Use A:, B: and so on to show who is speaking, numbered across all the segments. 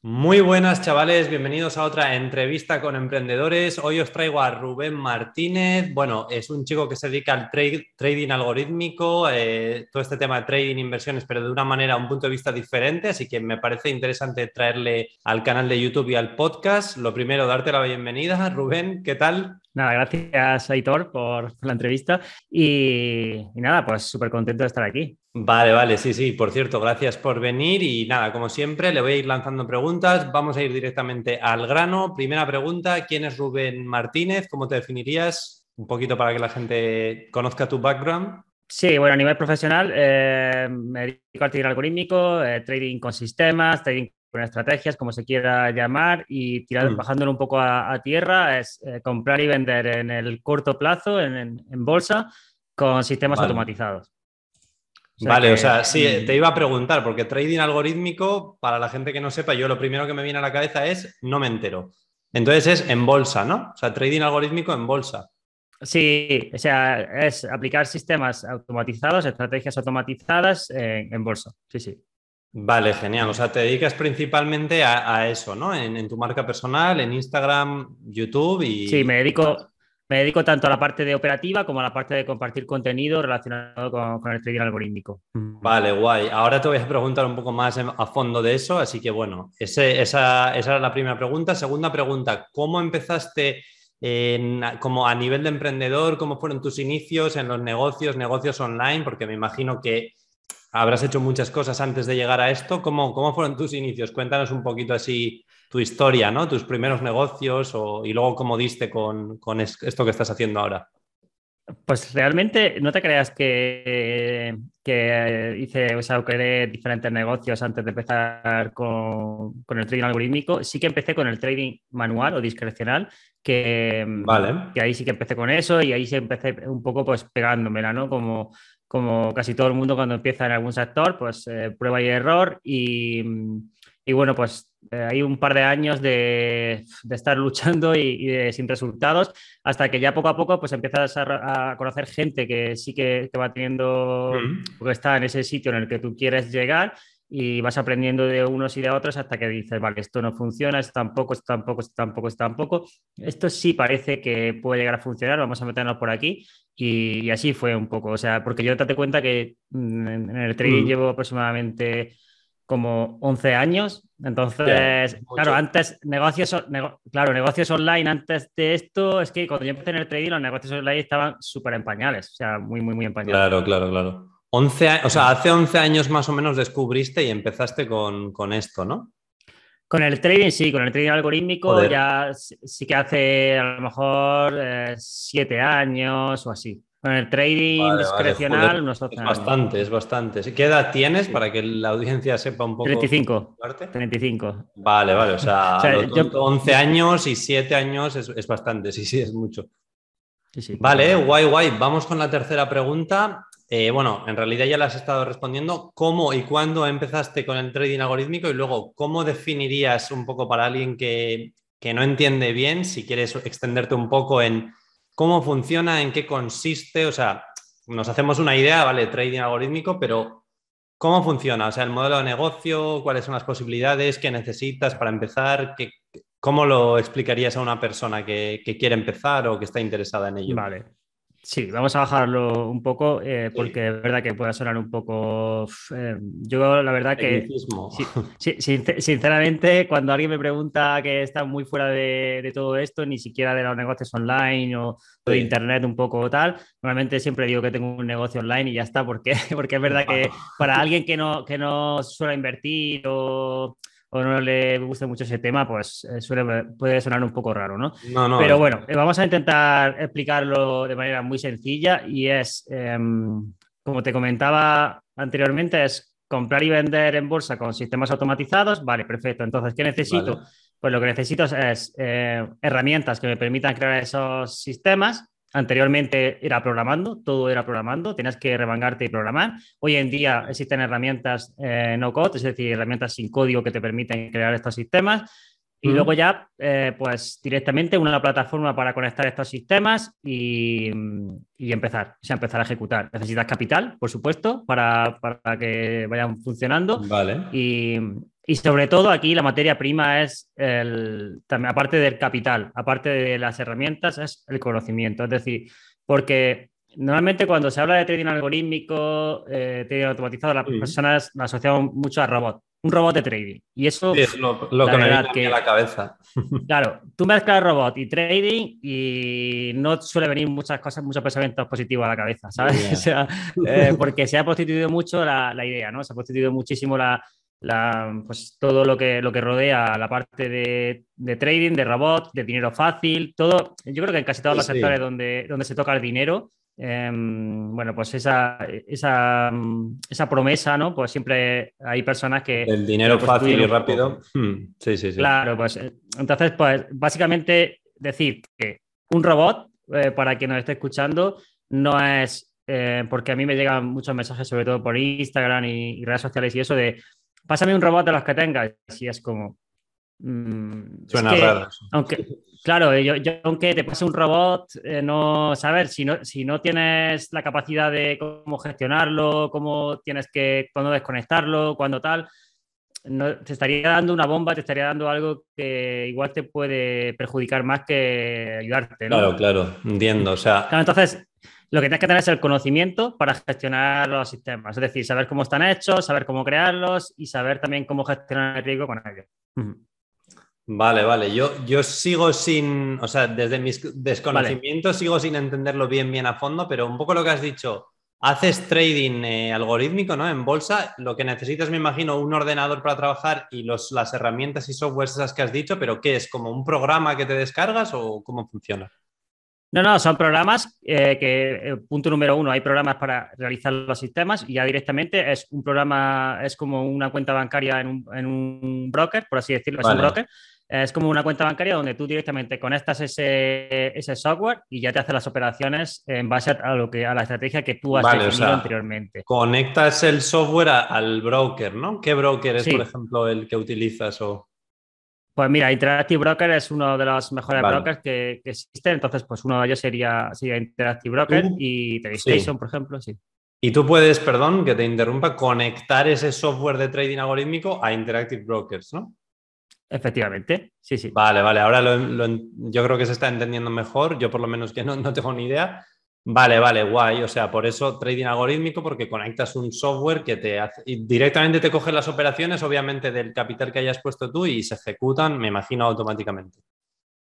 A: Muy buenas chavales, bienvenidos a otra entrevista con emprendedores. Hoy os traigo a Rubén Martínez. Bueno, es un chico que se dedica al trading algorítmico, eh, todo este tema de trading, inversiones, pero de una manera, un punto de vista diferente. Así que me parece interesante traerle al canal de YouTube y al podcast. Lo primero, darte la bienvenida. Rubén, ¿qué tal?
B: Nada, gracias Aitor por la entrevista y, nada, pues súper contento de estar aquí.
A: Vale, vale, sí, sí, por cierto, gracias por venir y nada, como siempre, le voy a ir lanzando preguntas, vamos a ir directamente al grano. Primera pregunta, ¿quién es Rubén Martínez? ¿Cómo te definirías? Un poquito para que la gente conozca tu background.
B: Sí, bueno, a nivel profesional eh, me dedico al trading algorítmico, eh, trading con sistemas, trading con estrategias, como se quiera llamar, y tirando, mm. bajándolo un poco a, tierra, es eh, comprar y vender en el corto plazo, en, bolsa, con sistemas automatizados.
A: vale, o sea, sí, mm. te iba a preguntar, porque trading algorítmico, para la gente que no sepa, yo lo primero que me viene a la cabeza es no me entero. Entonces es en bolsa, ¿no? O sea, trading algorítmico en bolsa.
B: Sí, o sea, es aplicar sistemas automatizados, estrategias automatizadas en bolsa. Sí, sí.
A: Vale, genial. O sea, te dedicas principalmente a, eso, ¿no? En, tu marca personal, en Instagram, YouTube y...
B: Sí, me dedico, me dedico tanto a la parte de operativa como a la parte de compartir contenido relacionado con, el trading algorítmico.
A: Vale, guay. Ahora te voy a preguntar un poco más a fondo de eso, así que bueno, esa, esa era la primera pregunta. Segunda pregunta, ¿cómo empezaste como a nivel de emprendedor? ¿Cómo fueron tus inicios en los negocios, negocios online? Porque me imagino que habrás hecho muchas cosas antes de llegar a esto. ¿Cómo, cómo fueron tus inicios? Cuéntanos un poquito así tu historia, ¿no? Tus primeros negocios y luego cómo diste con, esto que estás haciendo ahora.
B: Pues realmente no te creas que, hice, o sea, creé diferentes negocios antes de empezar con, el trading algorítmico. Sí que empecé con el trading manual o discrecional, que, vale. que ahí sí que empecé con eso y ahí sí empecé un poco pues pegándomela, ¿no? Como como casi todo el mundo cuando empieza en algún sector, pues eh, prueba y error y, bueno, pues eh, hay un par de años de, estar luchando y, sin resultados hasta que ya poco a poco pues empiezas a, conocer gente que sí que, va teniendo, porque está en ese sitio en el que tú quieres llegar y vas aprendiendo de unos y de otros hasta que dices, vale, esto no funciona, esto tampoco, esto tampoco, esto tampoco, esto tampoco. Esto sí parece que puede llegar a funcionar, vamos a meternos por aquí. Y, así fue un poco, o sea, porque yo te das cuenta que mm, en el trading mm. llevo aproximadamente como 11 años. Entonces, claro, antes negocios, claro, negocios online antes de esto, es que cuando yo empecé en el trading los negocios online estaban súper en pañales, o sea, muy, muy, muy en pañales.
A: Claro, claro, claro. 11, o sea, hace 11 años más o menos descubriste y empezaste con, esto, ¿no?
B: Con el trading, sí, con el trading algorítmico ya sí que hace a lo mejor 7 eh, años o así. Con el trading discrecional, unos 12
A: Es bastante, es bastante. ¿Qué edad tienes para que la audiencia sepa un poco?
B: 35. 35.
A: Vale, vale, o sea, 11 años y 7 años es, bastante, sí, sí, es mucho. vale, guay, guay. Vamos con la tercera pregunta. Eh, bueno, en realidad ya la has estado respondiendo. ¿Cómo y cuándo empezaste con el trading algorítmico? Y luego, ¿cómo definirías un poco para alguien que, no entiende bien, si quieres extenderte un poco en cómo funciona, en qué consiste? O sea, nos hacemos una idea, ¿vale? Trading algorítmico, pero ¿cómo funciona? O sea, el modelo de negocio, cuáles son las posibilidades, qué necesitas para empezar, ¿cómo lo explicarías a una persona que, que quiere empezar o que está interesada en ello?
B: Vale. Sí, vamos a bajarlo un poco eh, porque es verdad que puede sonar un poco... Eh, yo la verdad que... sinceramente, cuando alguien me pregunta que está muy fuera de, todo esto, ni siquiera de los negocios online o, de internet un poco tal, normalmente siempre digo que tengo un negocio online y ya está, porque, porque es verdad que para alguien que no, que no suele invertir o o no le gusta mucho ese tema, pues eh, suele, puede sonar un poco raro, ¿no? Pero bueno, eh, vamos a intentar explicarlo de manera muy sencilla y es, em, como te comentaba anteriormente, es comprar y vender en bolsa con sistemas automatizados. Vale, perfecto. Entonces, ¿qué necesito? Pues lo que necesito es eh, herramientas que me permitan crear esos sistemas Anteriormente era programando, todo era programando, tenías que remangarte y programar. Hoy en día existen herramientas eh, no code, es decir, herramientas sin código que te permiten crear estos sistemas. Y luego ya, eh, pues directamente una plataforma para conectar estos sistemas y, empezar, o sea, empezar a ejecutar. Necesitas capital, por supuesto, para, que vayan funcionando.
A: Vale.
B: Y, y sobre todo aquí la materia prima es, el, también, aparte del capital, aparte de las herramientas, es el conocimiento. Es decir, porque normalmente cuando se habla de trading algorítmico, eh, trading automatizado, las personas lo asociamos mucho a robot. Un robot de trading. Y eso
A: es lo, que me viene a la cabeza.
B: Claro, tú mezclas robot y trading y no suele venir muchas cosas, muchos pensamientos positivos a la cabeza, ¿sabes? o sea, eh, porque se ha prostituido mucho la, la, idea, ¿no? Se ha prostituido muchísimo la, la, pues, todo lo que, lo que rodea la parte de, de, trading, de robot, de dinero fácil, todo. Yo creo que en casi todos los sectores donde, donde se toca el dinero, em, bueno, pues esa, esa, esa, promesa, ¿no? Pues siempre hay personas que...
A: El dinero fácil y rápido. Hmm, sí, sí, sí.
B: Claro, pues eh, entonces, pues básicamente decir que un robot, eh, para quien nos esté escuchando, no es eh, porque a mí me llegan muchos mensajes, sobre todo por Instagram y, redes sociales y eso, de pásame un robot de los que tengas. Y es como.
A: Mm, Suena raro.
B: Aunque, claro, yo, aunque te pase un robot, eh, no saber si no, si no tienes la capacidad de cómo gestionarlo, cómo tienes que, cuándo desconectarlo, cuándo tal. No, te estaría dando una bomba, te estaría dando algo que igual te puede perjudicar más que ayudarte.
A: Claro, claro, entiendo. O sea,
B: entonces, lo que tienes que tener es el conocimiento para gestionar los sistemas, es decir, saber cómo están hechos, saber cómo crearlos y saber también cómo gestionar el riesgo con ellos.
A: Vale, vale. Yo, yo sigo sin, o sea, desde mis desconocimientos sigo sin entenderlo bien, bien a fondo, pero un poco lo que has dicho, haces trading eh, algorítmico, ¿no? En bolsa, lo que necesitas, me imagino, un ordenador para trabajar y los, las herramientas y softwares esas que has dicho, pero ¿qué es? ¿Como un programa que te descargas o cómo funciona?
B: No, no, son programas eh, que, eh, punto número uno, hay programas para realizar los sistemas y ya directamente es un programa, es como una cuenta bancaria en un, broker, por así decirlo, es un broker. Es como una cuenta bancaria donde tú directamente conectas ese, software y ya te hace las operaciones en base a, lo que, a la estrategia que tú has definido anteriormente.
A: Conectas el software al broker, ¿no? ¿Qué broker es, por ejemplo, el que utilizas? O...
B: Pues mira, Interactive Broker es uno de los mejores brokers que, que, existen. Entonces, pues uno de ellos sería, Interactive Broker y TradeStation, por ejemplo, sí.
A: Y tú puedes, perdón, que te interrumpa, conectar ese software de trading algorítmico a Interactive Brokers, ¿no?
B: Efectivamente, sí, sí.
A: Vale, vale, ahora yo creo que se está entendiendo mejor, yo por lo menos que no, no tengo ni idea, Vale, vale, guay. O sea, por eso trading algorítmico, porque conectas un software que te hace y directamente te coge las operaciones, obviamente, del capital que hayas puesto tú y se ejecutan, me imagino, automáticamente.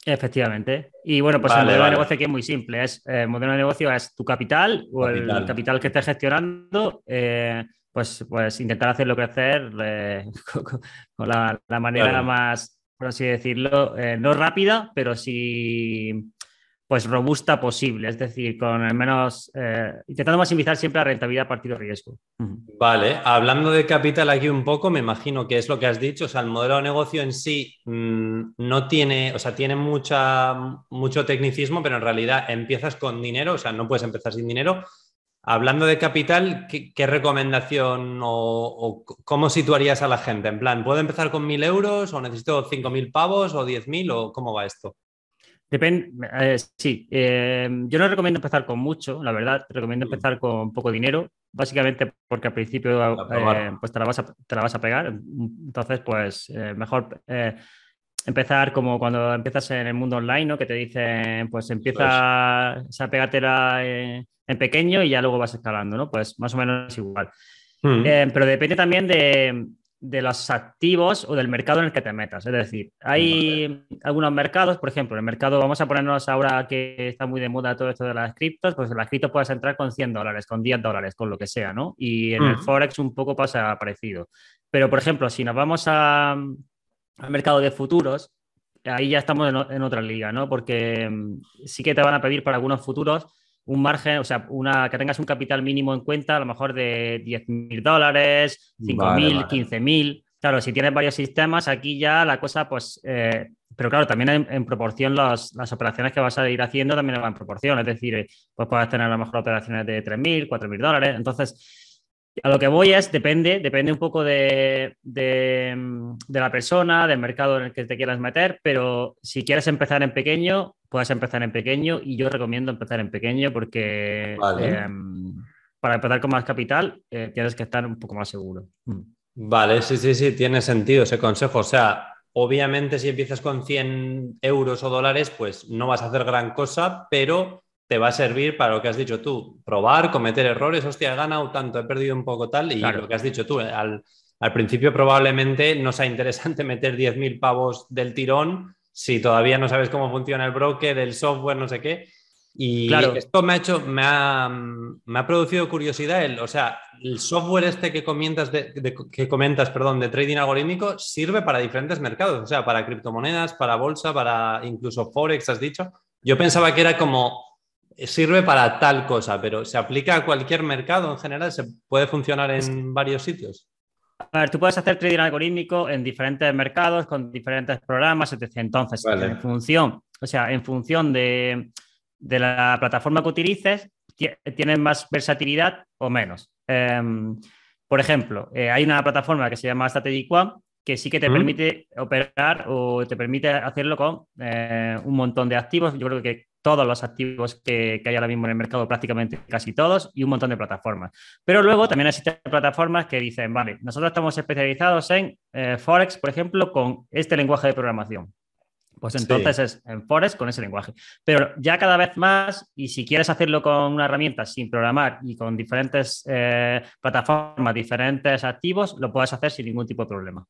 B: Efectivamente. Y bueno, pues el modelo de negocio aquí es muy simple. Es, eh, el modelo de negocio es tu capital, o el capital que estés gestionando, eh, pues, pues intentar hacerlo crecer eh, con, la, manera más, por así decirlo, no rápida, pero sí pues robusta posible, es decir, con el menos, eh, intentando maximizar siempre la rentabilidad partido riesgo.
A: Vale, hablando de capital aquí un poco, me imagino que es lo que has dicho, o sea, el modelo de negocio en sí mm, no tiene, o sea, tiene mucha, mucho tecnicismo, pero en realidad empiezas con dinero, o sea, no puedes empezar sin dinero. Hablando de capital, ¿qué, recomendación o, cómo situarías a la gente? En plan, ¿puedo empezar con mil euros o necesito cinco mil pavos o diez mil o cómo va esto?
B: Depende, eh, sí, eh, yo no recomiendo empezar con mucho, la verdad, recomiendo mm. empezar con poco dinero, básicamente porque al principio eh, pues te la, vas a, te la vas a pegar, entonces pues mejor empezar como cuando empiezas en el mundo online, ¿no? que te dicen pues empieza a pegártela en, pequeño y ya luego vas escalando, ¿no? Pues más o menos igual. Mm. pero depende también de, de los activos o del mercado en el que te metas. Es decir, hay algunos mercados, por ejemplo, el mercado, vamos a ponernos ahora que está muy de moda todo esto de las criptos, pues en las criptos puedes entrar con 100 dólares, con 10 dólares, con lo que sea, ¿no? Y en el Forex un poco pasa parecido. Pero, por ejemplo, si nos vamos al mercado de futuros, ahí ya estamos en, en otra liga, ¿no? Porque mm, sí que te van a pedir para algunos futuros un margen, o sea, una, que tengas un capital mínimo en cuenta, a lo mejor de 10.000 dólares, 5.000, 15.000. Claro, si tienes varios sistemas, aquí ya la cosa, pues, eh, pero claro, también en, proporción las operaciones que vas a ir haciendo también van en proporción, es decir, eh, pues puedes tener a lo mejor operaciones de 3.000, 4.000 dólares. Entonces, a lo que voy es, depende, depende un poco de, la persona, del mercado en el que te quieras meter, pero si quieres empezar en pequeño, puedes empezar en pequeño y yo recomiendo empezar en pequeño porque em, para empezar con más capital eh, tienes que estar un poco más seguro. Mm.
A: Vale, sí, sí, sí, tiene sentido ese consejo. O sea, obviamente si empiezas con 100 euros o dólares, pues no vas a hacer gran cosa, pero te va a servir para lo que has dicho tú, probar, cometer errores, hostia, he ganado tanto, he perdido un poco tal, y lo que has dicho tú, al, al principio probablemente no sea interesante meter 10.000 pavos del tirón si todavía no sabes cómo funciona el broker, el software, no sé qué. Y esto me ha hecho, me ha, me ha producido curiosidad. El, o sea, el software este que comentas, de, que comentas, perdón, de trading algorítmico sirve para diferentes mercados, o sea, para criptomonedas, para bolsa, para incluso forex, has dicho. Yo pensaba que era como sirve para tal cosa, pero se aplica a cualquier mercado en general, se puede funcionar en varios sitios.
B: A ver, tú puedes hacer trading algorítmico en diferentes mercados, con diferentes programas, etc. Entonces, en función, o sea, en función de, de la plataforma que utilices, tienes más versatilidad o menos. Em, por ejemplo, eh, hay una plataforma que se llama Strategic One que sí que te permite operar o te permite hacerlo con eh, un montón de activos. Yo creo que todos los activos que, hay ahora mismo en el mercado, prácticamente casi todos, y un montón de plataformas. Pero luego también existen plataformas que dicen, vale, nosotros estamos especializados en eh, Forex, por ejemplo, con este lenguaje de programación. Pues entonces es en Forex con ese lenguaje. Pero ya cada vez más, y si quieres hacerlo con una herramienta sin programar y con diferentes eh, plataformas, diferentes activos, lo puedes hacer sin ningún tipo de problema.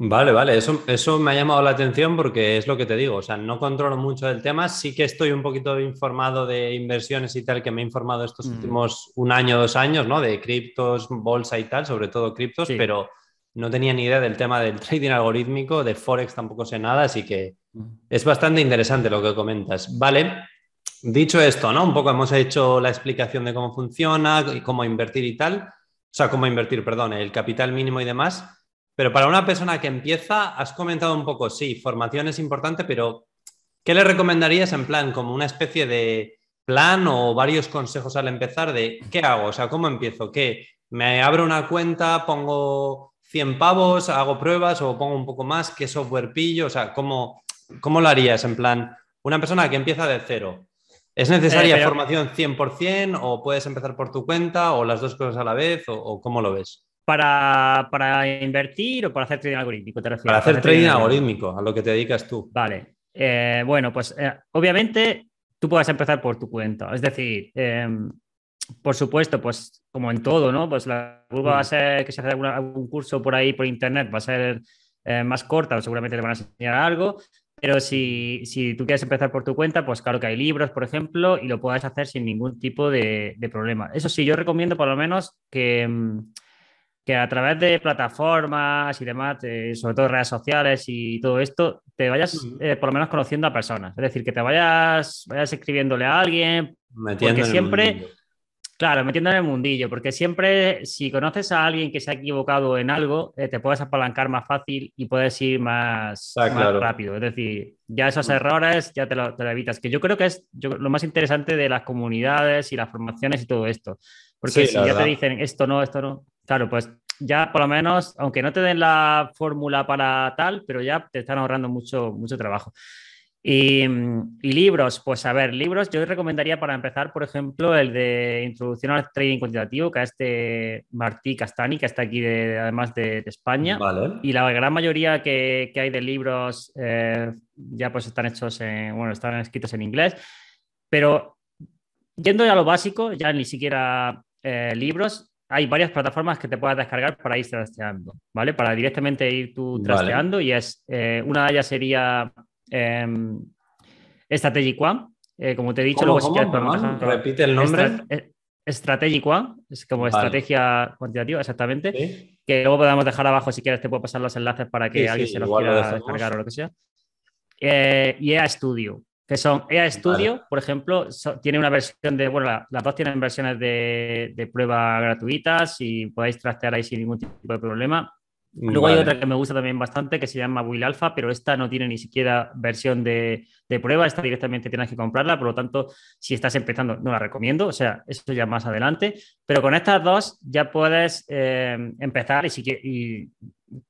A: Vale, vale, eso, eso me ha llamado la atención porque es lo que te digo, o sea, no controlo mucho del tema, sí que estoy un poquito informado de inversiones y tal, que me he informado estos mm. últimos un año, dos años, ¿no? De criptos, bolsa y tal, sobre todo criptos, pero no tenía ni idea del tema del trading algorítmico, de Forex tampoco sé nada, así que mm. es bastante interesante lo que comentas. Vale, dicho esto, ¿no? Un poco hemos hecho la explicación de cómo funciona y cómo invertir y tal, o sea, cómo invertir, perdón, el capital mínimo y demás. Pero para una persona que empieza, has comentado un poco, sí, formación es importante, pero ¿qué le recomendarías en plan, como una especie de plan o varios consejos al empezar de qué hago? O sea, ¿cómo empiezo? ¿Qué? ¿Me abro una cuenta, pongo 100 pavos, hago pruebas o pongo un poco más? ¿Qué software pillo? O sea, ¿cómo, cómo lo harías en plan, una persona que empieza de cero? ¿Es necesaria eh, formación 100% o puedes empezar por tu cuenta o las dos cosas a la vez o cómo lo ves?
B: Para, invertir o para hacer trading algorítmico?
A: Te para hacer trading, algorítmico, a lo que te dedicas tú.
B: Vale. Eh, bueno, pues eh, obviamente tú puedes empezar por tu cuenta. Es decir, em, por supuesto, pues como en todo, ¿no? Pues la curva va a mm. ser que se hace algún curso por ahí por internet, va a ser eh, más corta o seguramente te van a enseñar algo. Pero si, si, tú quieres empezar por tu cuenta, pues claro que hay libros, por ejemplo, y lo puedes hacer sin ningún tipo de, de problema. Eso sí, yo recomiendo por lo menos que, em, que a través de plataformas y demás, sobre todo redes sociales y todo esto, te vayas eh, por lo menos conociendo a personas. Es decir, que te vayas, vayas escribiéndole a alguien, porque siempre, claro, metiendo en el mundillo, porque siempre si conoces a alguien que se ha equivocado en algo, eh, te puedes apalancar más fácil y puedes ir más, rápido. Es decir, ya esos errores ya te lo, evitas, que yo creo que es lo más interesante de las comunidades y las formaciones y todo esto. Porque si ya te dicen esto no, esto no, Claro, pues ya por lo menos, aunque no te den la fórmula para tal, pero ya te están ahorrando mucho, mucho trabajo. Y, libros, pues a ver, libros yo recomendaría para empezar, por ejemplo, el de Introducción al Trading Cuantitativo, que es de Martí Castani, que está aquí además de, España. Y la gran mayoría que, hay de libros eh, ya pues están hechos, en, bueno, están escritos en inglés, pero yendo ya a lo básico, ya ni siquiera eh, libros, hay varias plataformas que te puedas descargar para ir trasteando, ¿vale? Para directamente ir tú trasteando y es, eh, una de ellas sería eh, Strategic One, eh, como te he dicho, luego si quieres
A: Repite el nombre.
B: Strategic One, es como estrategia cuantitativa, exactamente. Que luego podemos dejar abajo, si quieres, te puedo pasar los enlaces para que alguien se los quiera descargar o lo que sea. y EA Studio, que son EA Studio, por ejemplo, tiene una versión de, bueno, las dos tienen versiones de, de, prueba gratuitas y podéis trastear ahí sin ningún tipo de problema. Luego hay otra que me gusta también bastante que se llama Will Alpha, pero esta no tiene ni siquiera versión de, de, prueba, esta directamente tienes que comprarla, por lo tanto, si estás empezando, no la recomiendo, o sea, eso ya más adelante, pero con estas dos ya puedes eh, empezar y, si, y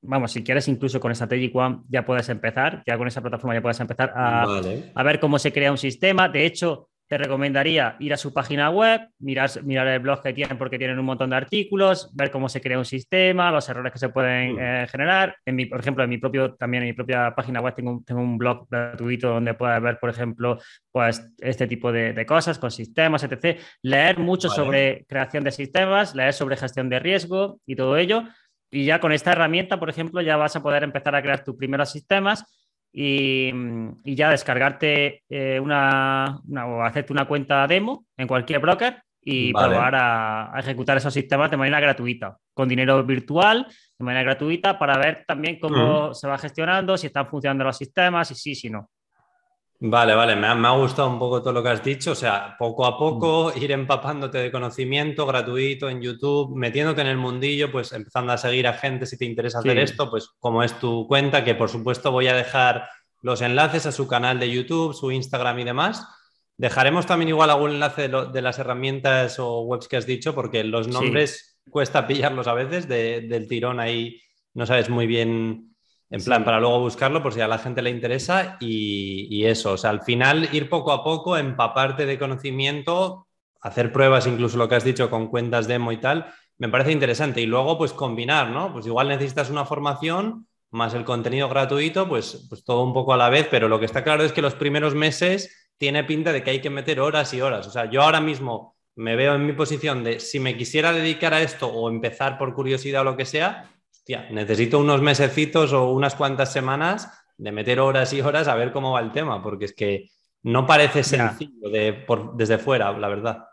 B: vamos, si quieres incluso con Strategic One ya puedes empezar, ya con esa plataforma ya puedes empezar a, ver cómo se crea un sistema. De hecho, te recomendaría ir a su página web, mirar, mirar el blog que tienen porque tienen un montón de artículos, ver cómo se crea un sistema, los errores que se pueden mm. eh, generar. En mi, por ejemplo, en mi propio, también en mi propia página web tengo, tengo un blog gratuito donde puedes ver, por ejemplo, pues este tipo de, cosas con sistemas, etc. Leer mucho sobre creación de sistemas, leer sobre gestión de riesgo y todo ello. Y ya con esta herramienta, por ejemplo, ya vas a poder empezar a crear tus primeros sistemas y, ya descargarte eh, una, o hacerte una cuenta demo en cualquier broker y probar a, ejecutar esos sistemas de manera gratuita, con dinero virtual, de manera gratuita, para ver también cómo se va gestionando, si están funcionando los sistemas, y sí, si no.
A: Vale, vale, me ha, gustado un poco todo lo que has dicho, o sea, poco a poco mm. ir empapándote de conocimiento gratuito en YouTube, metiéndote en el mundillo, pues empezando a seguir a gente si te interesa hacer esto, pues como es tu cuenta, que por supuesto voy a dejar los enlaces a su canal de YouTube, su Instagram y demás. Dejaremos también igual algún enlace de, las herramientas o webs que has dicho, porque los nombres cuesta pillarlos a veces del tirón ahí, no sabes muy bien en plan, para luego buscarlo por si a la gente le interesa y, eso, o sea, al final ir poco a poco, empaparte de conocimiento, hacer pruebas, incluso lo que has dicho con cuentas demo y tal, me parece interesante. Y luego, pues combinar, ¿no? Pues igual necesitas una formación más el contenido gratuito, pues, pues todo un poco a la vez, pero lo que está claro es que los primeros meses tiene pinta de que hay que meter horas y horas. O sea, yo ahora mismo me veo en mi posición de si me quisiera dedicar a esto o empezar por curiosidad o lo que sea, necesito unos mesecitos o unas cuantas semanas de meter horas y horas a ver cómo va el tema, porque es que no parece sencillo desde fuera, la verdad.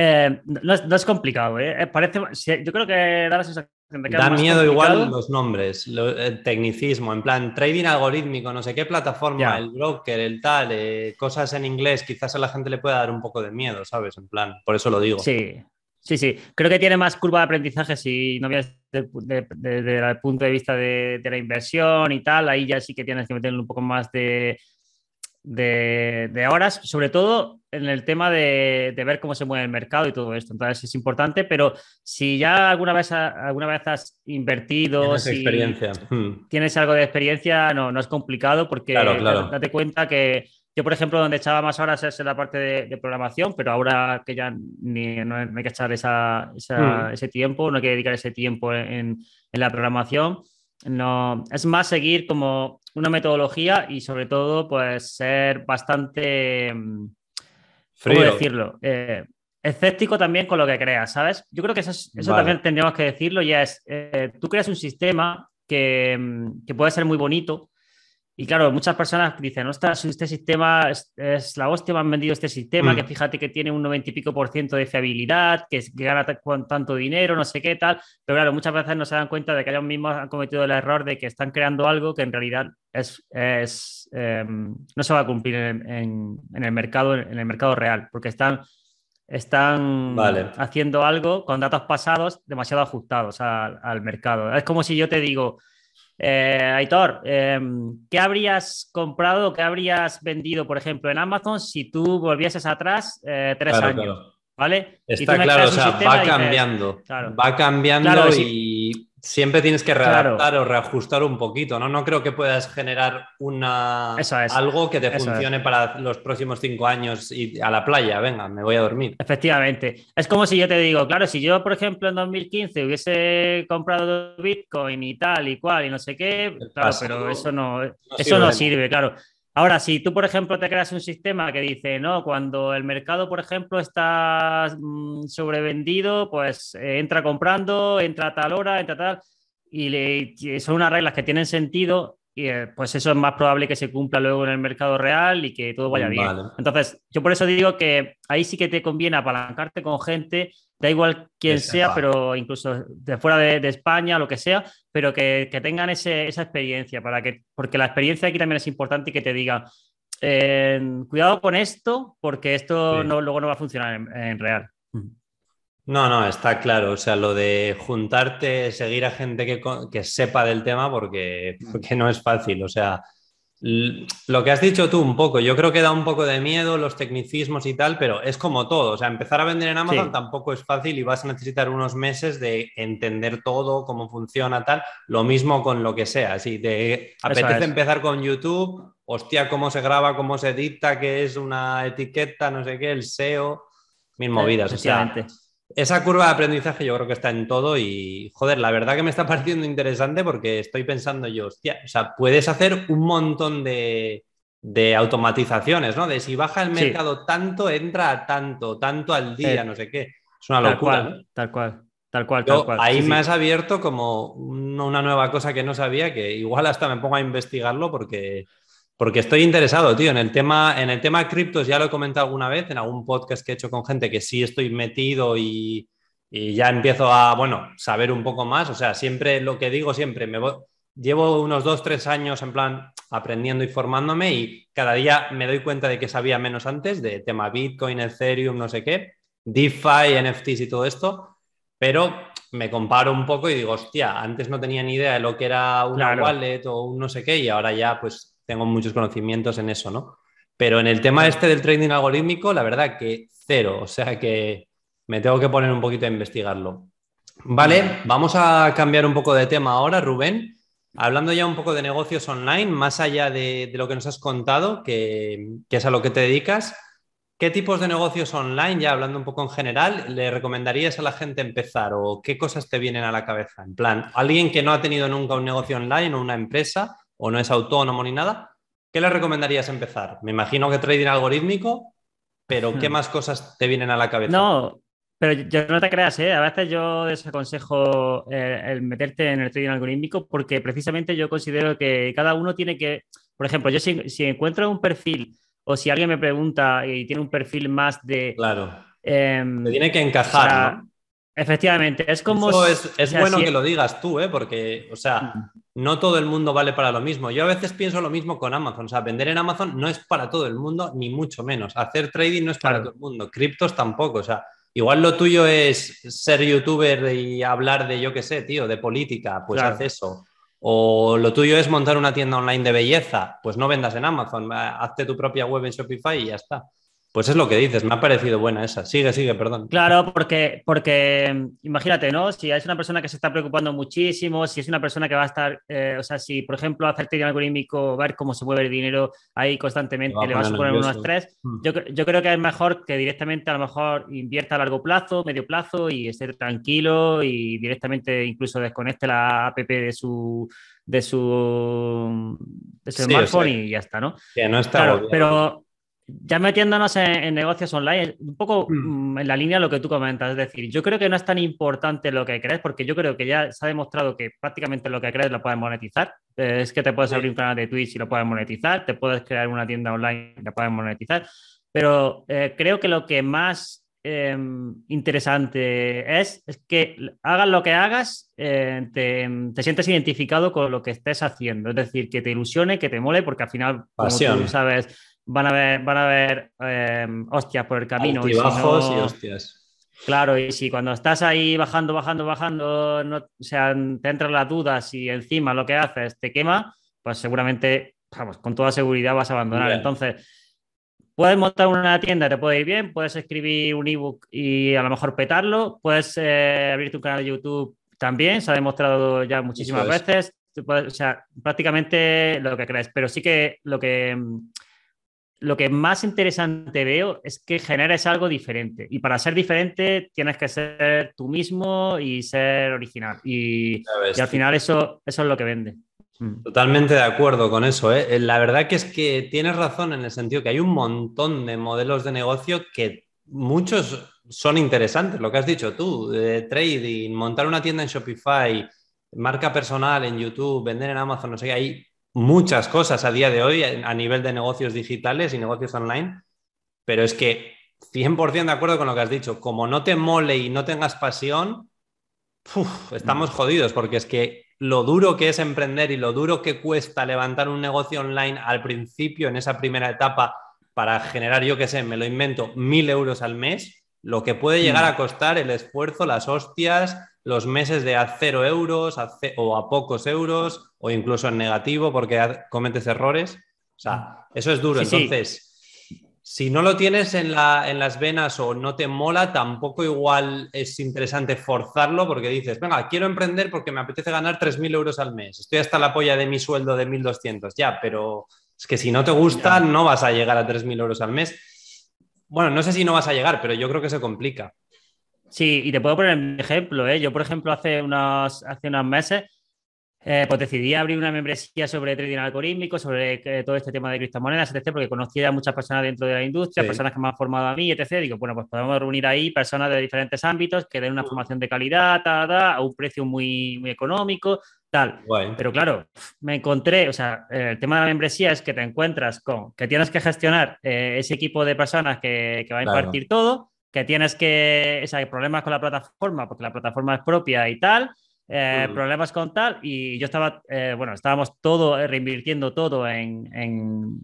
B: Eh, no, es, complicado, ¿eh? Parece, yo creo que da la sensación
A: de que Da miedo igual los nombres, el tecnicismo, en plan trading algorítmico, no sé qué plataforma, el broker, el tal, eh, cosas en inglés, quizás a la gente le pueda dar un poco de miedo, ¿sabes? En plan, por eso lo digo.
B: Sí, Sí, sí, creo que tiene más curva de aprendizaje si no vienes desde el punto de vista de, la inversión y tal, ahí ya sí que tienes que meterle un poco más de, de, horas, sobre todo en el tema de, ver cómo se mueve el mercado y todo esto. Entonces es importante, pero si ya alguna vez, alguna vez has invertido,
A: tienes experiencia.
B: Tienes algo de experiencia, no, no es complicado porque date cuenta que yo, por ejemplo, donde echaba más horas es en la parte de, programación, pero ahora que ya ni, no, hay que echar mm. ese tiempo, no hay que dedicar ese tiempo en, la programación. No, es más seguir como una metodología y sobre todo, pues ser bastante, mm, ¿cómo decirlo? Eh, escéptico también con lo que creas, ¿sabes? Yo creo que eso, también tendríamos que decirlo y es, eh, tú creas un sistema que, mm, que puede ser muy bonito, y claro, muchas personas dicen, ostras, este sistema es, la hostia, me han vendido este sistema, que mm. fíjate que tiene un 90 y pico por ciento de fiabilidad, que, gana tanto dinero, no sé qué tal. Pero claro, muchas veces no se dan cuenta de que ellos mismos han cometido el error de que están creando algo que en realidad es, es em, no se va a cumplir en, el mercado, en el mercado real, porque están, están haciendo algo con datos pasados demasiado ajustados al mercado. Es como si yo te digo, eh, Aitor, em, ¿qué habrías comprado, qué habrías vendido, por ejemplo, en Amazon si tú volvieses atrás eh, tres años? ¿Vale?
A: Está claro, o sea, va cambiando. Va cambiando y siempre tienes que readaptar o reajustar un poquito, ¿no? No creo que puedas generar una algo que te funcione para los próximos cinco años y a la playa, venga, me voy a dormir.
B: Efectivamente. Es como si yo te digo, claro, si yo, por ejemplo, en 2015 hubiese comprado Bitcoin y tal y cual y no sé qué, claro, pero eso no, eso no sirve, claro. Ahora, si tú, por ejemplo, te creas un sistema que dice, no, cuando el mercado, por ejemplo, está mm, sobrevendido, pues eh, entra comprando, entra a tal hora, entra tal, y, son unas reglas que tienen sentido, y eh, pues eso es más probable que se cumpla luego en el mercado real y que todo vaya bien. Entonces, yo por eso digo que ahí sí que te conviene apalancarte con gente da igual quién sea, pero incluso de fuera de, España, lo que sea, pero que, tengan esa experiencia, para que, porque la experiencia aquí también es importante y que te diga, eh, cuidado con esto, porque esto no, luego no va a funcionar en, real.
A: No, no, está claro. O sea, lo de juntarte, seguir a gente que, sepa del tema, porque, porque no es fácil. O sea, Lo que has dicho tú un poco, yo creo que da un poco de miedo los tecnicismos y tal, pero es como todo, o sea, empezar a vender en Amazon tampoco es fácil y vas a necesitar unos meses de entender todo, cómo funciona, tal, lo mismo con lo que sea, si te apetece empezar con YouTube, hostia, cómo se graba, cómo se edita, qué es una etiqueta, no sé qué, el SEO, mil movidas, o sea, esa curva de aprendizaje yo creo que está en todo y, joder, la verdad que me está pareciendo interesante porque estoy pensando yo, hostia, o sea, puedes hacer un montón de, automatizaciones, ¿no? De si baja el mercado tanto, entra a tanto, tanto al día, no sé qué. Es una locura.
B: Tal cual, tal cual, tal cual.
A: Ahí me has abierto como una nueva cosa que no sabía, que igual hasta me pongo a investigarlo porque porque estoy interesado, tío, en el tema, en el tema criptos, ya lo he comentado alguna vez en algún podcast que he hecho con gente que sí estoy metido y, ya empiezo a, bueno, saber un poco más. O sea, siempre lo que digo, siempre me llevo unos dos, tres años en plan aprendiendo y formándome y cada día me doy cuenta de que sabía menos antes de tema Bitcoin, Ethereum, no sé qué, DeFi, NFTs y todo esto, pero me comparo un poco y digo, hostia, antes no tenía ni idea de lo que era una wallet o un no sé qué y ahora ya pues tengo muchos conocimientos en eso, ¿no? Pero en el tema este del trading algorítmico, la verdad que cero, o sea que me tengo que poner un poquito a investigarlo. Vale, vamos a cambiar un poco de tema ahora, Rubén. Hablando ya un poco de negocios online, más allá de, lo que nos has contado, que, que, es a lo que te dedicas, ¿qué tipos de negocios online, ya hablando un poco en general, le recomendarías a la gente empezar o qué cosas te vienen a la cabeza? En plan, alguien que no ha tenido nunca un negocio online o una empresa, o no es autónomo ni nada, ¿qué le recomendarías empezar? Me imagino que trading algorítmico, pero ¿qué hmm. más cosas te vienen a la cabeza?
B: No, pero yo no te creas, ¿eh? a veces yo desaconsejo eh, el meterte en el trading algorítmico porque precisamente yo considero que cada uno tiene que, por ejemplo, yo si, encuentro un perfil o si alguien me pregunta y tiene un perfil más de...
A: Claro. Em, tiene que encajar, ¿no?
B: Efectivamente, es como...
A: es, bueno que lo digas tú, ¿eh? porque, o sea, no todo el mundo vale para lo mismo. Yo a veces pienso lo mismo con Amazon, o sea, vender en Amazon no es para todo el mundo, ni mucho menos. Hacer trading no es para todo el mundo, criptos tampoco, o sea, igual lo tuyo es ser youtuber y hablar de, yo qué sé, tío, de política, pues haz eso. O lo tuyo es montar una tienda online de belleza, pues no vendas en Amazon, hazte tu propia web en Shopify y ya está. Pues es lo que dices, me ha parecido buena esa. Sigue, sigue, perdón.
B: Claro, porque, porque imagínate, ¿no? Si es una persona que se está preocupando muchísimo, si es una persona que va a estar, eh, o sea, si por ejemplo hacer trading algorítmico, ver cómo se mueve el dinero ahí constantemente, le va a suponer un estrés, mm. yo, yo, creo que es mejor que directamente a lo mejor invierta a largo plazo, medio plazo y esté tranquilo y directamente incluso desconecte la app de su de su, de su smartphone y ya está, ¿no?
A: Que no está claro,
B: pero ya metiéndonos en, negocios online, un poco mm. Mm, en la línea de lo que tú comentas, es decir, yo creo que no es tan importante lo que crees, porque yo creo que ya se ha demostrado que prácticamente lo que crees lo puedes monetizar. Eh, es que te puedes abrir un canal de Twitch y lo puedes monetizar, te puedes crear una tienda online y lo puedes monetizar, pero eh, creo que lo que más em, interesante es, es, que hagas lo que hagas, eh, te, te, sientes identificado con lo que estés haciendo, es decir, que te ilusione, que te mole, porque al final, como tú sabes, van a ver, van a ver em, hostias por el camino.
A: Y, bajos y hostias.
B: Claro, y si cuando estás ahí bajando, bajando, bajando, no, o sea, te entran las dudas y encima lo que haces te quema, pues seguramente, vamos, con toda seguridad vas a abandonar. Entonces, puedes montar una tienda, te puede ir bien, puedes escribir un ebook y a lo mejor petarlo, puedes eh, abrir tu canal de YouTube también, se ha demostrado ya muchísimas veces. o sea, prácticamente lo que crees, pero sí que lo que lo que más interesante veo es que generes algo diferente. Y para ser diferente tienes que ser tú mismo y ser original. Y, al final eso, eso es lo que vende.
A: Mm. Totalmente de acuerdo con eso. ¿eh? eh la verdad que es que tienes razón en el sentido que hay un montón de modelos de negocio que muchos son interesantes. Lo que has dicho tú, de trading, montar una tienda en Shopify, marca personal en YouTube, vender en Amazon, no sé hay muchas cosas a día de hoy a nivel de negocios digitales y negocios online, pero es que 100% de acuerdo con lo que has dicho, como no te mole y no tengas pasión, estamos jodidos porque es que lo duro que es emprender y lo duro que cuesta levantar un negocio online al principio, en esa primera etapa, para generar, yo qué sé, me lo invento, mil euros al mes, lo que puede llegar mm. a costar el esfuerzo, las hostias, los meses de a cero euros o a pocos euros o incluso en negativo porque cometes errores. O sea, eso es duro. Entonces, si no lo tienes en, la, en, las venas o no te mola, tampoco igual es interesante forzarlo porque dices, venga, quiero emprender porque me apetece ganar 3.000 euros al mes. Estoy hasta la polla de mi sueldo de 1.200. Ya, pero es que si no te gusta, no vas a llegar a 3.000 euros al mes. Bueno, no sé si no vas a llegar, pero yo creo que se complica.
B: Sí, y te puedo poner un ejemplo. ¿eh? Yo, por ejemplo, hace unos, hace unos meses eh, pues decidí abrir una membresía sobre trading algorítmico, sobre eh, todo este tema de criptomonedas, etc., porque conocía a muchas personas dentro de la industria, personas que me han formado a mí, etc. Digo, bueno, pues podemos reunir ahí personas de diferentes ámbitos que den una formación de calidad, a un precio muy, muy económico, tal. Pero claro, me encontré, o sea, el tema de la membresía es que te encuentras con que tienes que gestionar eh, ese equipo de personas que, va a impartir todo, que tienes que, o sea, hay problemas con la plataforma, porque la plataforma es propia y tal eh, problemas con tal, y yo estaba, eh, bueno, estábamos todo, eh, reinvirtiendo todo en,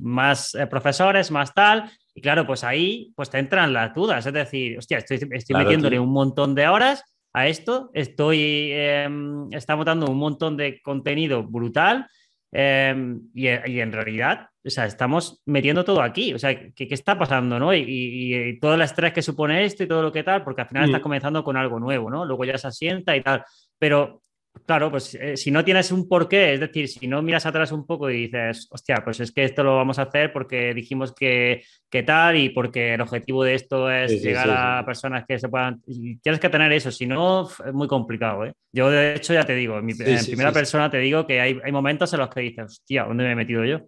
B: más profesores, más tal, y claro, pues ahí pues te entran las dudas, es decir, hostia, estoy, estoy metiéndole un montón de horas a esto, estoy, em, estamos dando un montón de contenido brutal, em, y, en realidad, o sea, estamos metiendo todo aquí. O sea, ¿qué, qué está pasando, no? Y, todo el estrés que supone esto y todo lo que tal, porque al final estás mm. comenzando con algo nuevo, ¿no? Luego ya se asienta y tal. Pero claro, pues eh, si no tienes un porqué, es decir, si no miras atrás un poco y dices, hostia, pues es que esto lo vamos a hacer porque dijimos que, tal y porque el objetivo de esto es llegar a personas que se puedan... tienes que tener eso, si no, es muy complicado. ¿eh? Yo, de hecho, ya te digo, en, primera persona te digo que hay, hay momentos en los que dices, hostia, ¿dónde me he metido yo?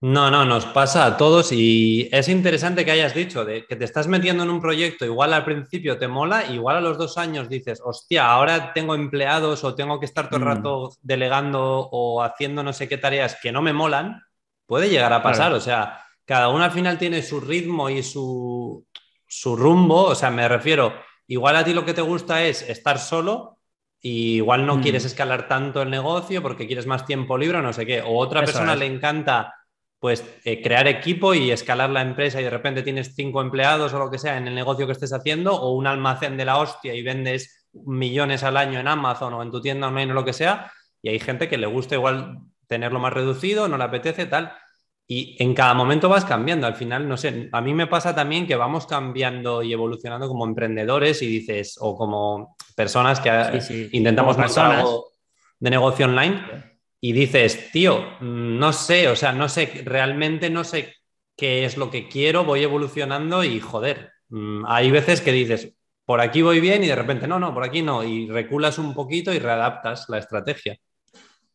A: No, no, nos pasa a todos y es interesante que hayas dicho de que te estás metiendo en un proyecto, igual al principio te mola, igual a los dos años dices, hostia, ahora tengo empleados o tengo que estar todo el mm. rato delegando o haciendo no sé qué tareas que no me molan, puede llegar a pasar, o sea, cada uno al final tiene su ritmo y su, su rumbo, o sea, me refiero, igual a ti lo que te gusta es estar solo y igual no mm. quieres escalar tanto el negocio porque quieres más tiempo libre o no sé qué, o otra persona le encanta pues eh, crear equipo y escalar la empresa y de repente tienes cinco empleados o lo que sea en el negocio que estés haciendo o un almacén de la hostia y vendes millones al año en Amazon o en tu tienda online o lo que sea y hay gente que le gusta igual tenerlo más reducido, no le apetece tal. Y en cada momento vas cambiando. Al final, no sé, a mí me pasa también que vamos cambiando y evolucionando como emprendedores y dices, o como personas que intentamos algo de negocio online y dices, tío, no sé, o sea, no sé, realmente no sé qué es lo que quiero, voy evolucionando y joder, mm, hay veces que dices, por aquí voy bien y de repente, no, no, por aquí no, y reculas un poquito y readaptas la estrategia.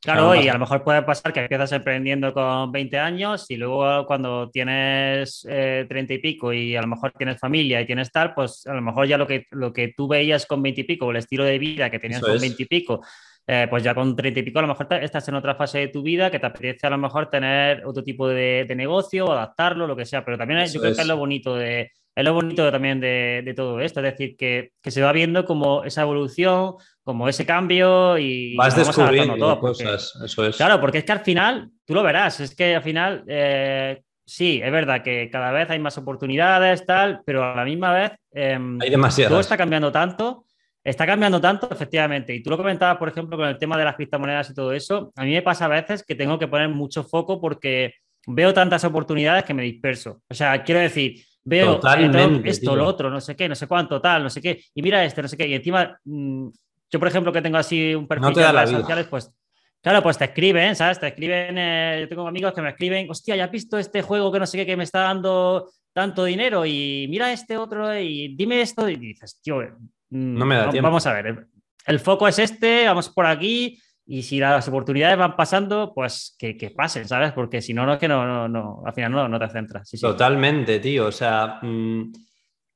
B: Claro, y a lo mejor puede pasar que empiezas emprendiendo con 20 años y luego cuando tienes eh, 30 y pico y a lo mejor tienes familia y tienes tal, pues a lo mejor ya lo que, lo que tú veías con 20 y pico, el estilo de vida que tenías con 20 y pico, eh, pues ya con 30 y pico a lo mejor estás en otra fase de tu vida que te apetece a lo mejor tener otro tipo de, negocio, adaptarlo, lo que sea, pero también yo creo que es lo bonito de, es lo bonito también de, todo esto, es decir, que, se va viendo como esa evolución, como ese cambio y
A: vas descubriendo todo, cosas, eso es.
B: Claro, porque es que al final, tú lo verás, es que al final, eh, sí, es verdad que cada vez hay más oportunidades, tal, pero a la misma vez
A: em, hay demasiadas.
B: todo está cambiando tanto Está cambiando tanto, efectivamente. Y tú lo comentabas, por ejemplo, con el tema de las criptomonedas y todo eso. A mí me pasa a veces que tengo que poner mucho foco porque veo tantas oportunidades que me disperso. O sea, quiero decir, veo esto, lo otro, no sé qué, no sé cuánto, tal, no sé qué. Y mira este, no sé qué. Y encima, mm, yo, por ejemplo, que tengo así un perfil de redes sociales, pues Claro, pues te escriben, ¿sabes? Te escriben, eh, yo tengo amigos que me escriben, hostia, ya has visto este juego que no sé qué, que me está dando tanto dinero y mira este otro y dime esto y dices, tío,
A: no me da tiempo.
B: Vamos a ver, el foco es este, vamos por aquí y si las oportunidades van pasando, pues que, pasen, ¿sabes? Porque si no, no es que no, no, al final no, no te centras.
A: Totalmente, tío. O sea, mm,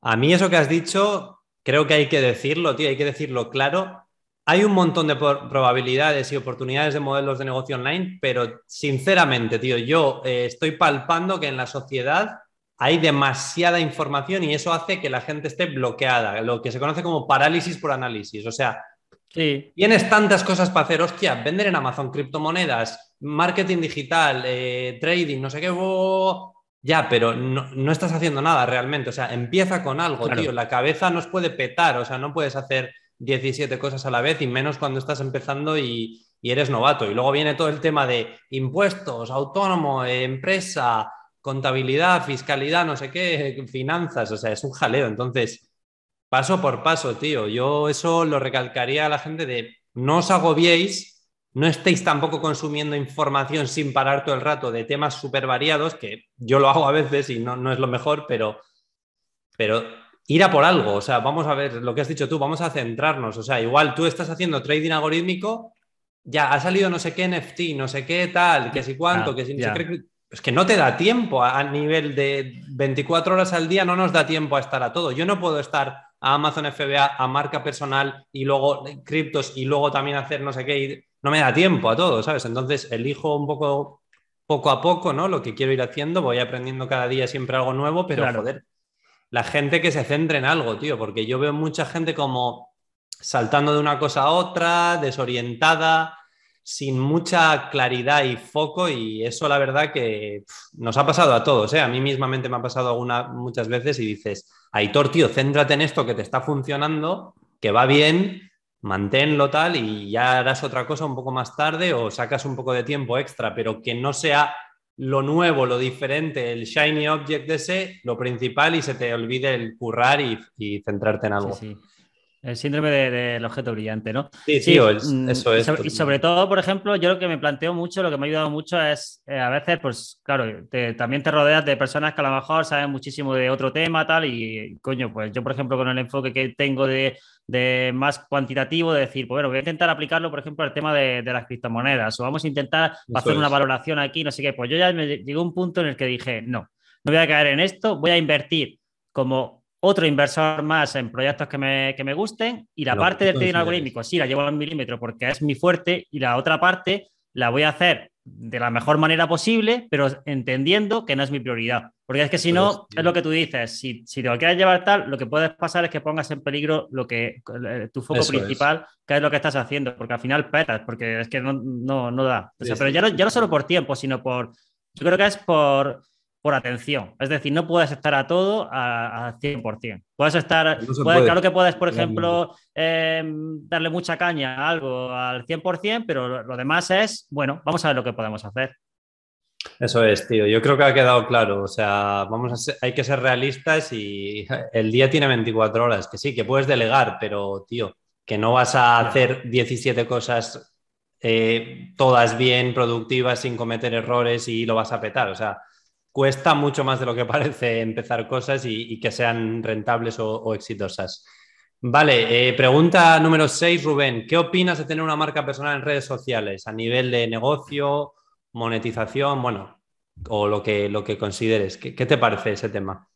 A: a mí eso que has dicho, creo que hay que decirlo, tío, hay que decirlo claro. Hay un montón de probabilidades y oportunidades de modelos de negocio online, pero sinceramente, tío, yo eh, estoy palpando que en la sociedad hay demasiada información y eso hace que la gente esté bloqueada, lo que se conoce como parálisis por análisis. O sea, tienes tantas cosas para hacer, hostia, vender en Amazon criptomonedas, marketing digital, eh, trading, no sé qué, ya, pero no, estás haciendo nada realmente. O sea, empieza con algo, tío. La cabeza nos puede petar, o sea, no puedes hacer 17 cosas a la vez y menos cuando estás empezando y, y eres novato. Y luego viene todo el tema de impuestos, autónomo, empresa, contabilidad, fiscalidad, no sé qué, finanzas, o sea, es un jaleo. Entonces, paso por paso, tío. Yo eso lo recalcaría a la gente de no os agobiéis, no estéis tampoco consumiendo información sin parar todo el rato de temas súper variados, que yo lo hago a veces y no, no es lo mejor, pero, pero ir a por algo. O sea, vamos a ver lo que has dicho tú, vamos a centrarnos. O sea, igual tú estás haciendo trading algorítmico, ya ha salido no sé qué NFT, no sé qué tal, que si cuánto, que si no Es que no te da tiempo a, nivel de 24 horas al día, no nos da tiempo a estar a todo. Yo no puedo estar a Amazon FBA, a marca personal y luego criptos y luego también hacer no sé qué. no me da tiempo a todo, ¿sabes? Entonces elijo un poco, poco a poco, ¿no? Lo que quiero ir haciendo, voy aprendiendo cada día siempre algo nuevo, pero joder, la gente que se centre en algo, tío, porque yo veo mucha gente como saltando de una cosa a otra, desorientada, sin mucha claridad y foco y eso la verdad que nos ha pasado a todos, ¿eh? a mí mismamente me ha pasado alguna, muchas veces y dices, Aitor, tío, céntrate en esto que te está funcionando, que va bien, manténlo tal y ya harás otra cosa un poco más tarde o sacas un poco de tiempo extra, pero que no sea lo nuevo, lo diferente, el shiny object de ese, lo principal y se te olvide el currar y, centrarte en algo.
B: Sí, El síndrome del objeto brillante, ¿no?
A: Sí, tío, mm, eso es.
B: Y sobre, todo, por ejemplo, yo lo que me planteo mucho, lo que me ha ayudado mucho es, eh, a veces, pues claro, también te rodeas de personas que a lo mejor saben muchísimo de otro tema, tal, y coño, pues yo, por ejemplo, con el enfoque que tengo de de más cuantitativo, de decir, pues bueno, voy a intentar aplicarlo, por ejemplo, al tema de, las criptomonedas, o vamos a intentar hacer una valoración aquí, no sé qué. Pues yo ya me llegó un punto en el que dije, no, no voy a caer en esto, voy a invertir como otro inversor más en proyectos que me, que me gusten y la parte del trading algorítmico sí la llevo al milímetro porque es mi fuerte y la otra parte la voy a hacer de la mejor manera posible, pero entendiendo que no es mi prioridad. Porque es que si no, es lo que tú dices, si, si te lo quieres llevar tal, lo que puedes pasar es que pongas en peligro lo que, eh, tu foco principal, que es lo que estás haciendo, porque al final petas, porque es que no, no, no da. pero ya no, ya no solo por tiempo, sino por, yo creo que es por, por atención. Es decir, no puedes estar a todo a, 100%. Puedes estar, claro que puedes, por ejemplo, em, darle mucha caña a algo al 100%, pero lo, demás es, bueno, vamos a ver lo que podemos hacer.
A: Eso es, tío. Yo creo que ha quedado claro. O sea, vamos a hay que ser realistas y el día tiene 24 horas. Que sí, que puedes delegar, pero, tío, que no vas a hacer 17 cosas eh, todas bien, productivas, sin cometer errores y lo vas a petar. O sea, cuesta mucho más de lo que parece empezar cosas y, que sean rentables o, exitosas. Vale, eh, pregunta número 6, Rubén. ¿Qué opinas de tener una marca personal en redes sociales a nivel de negocio, monetización, bueno, o lo que, lo que consideres? qué te parece ese tema?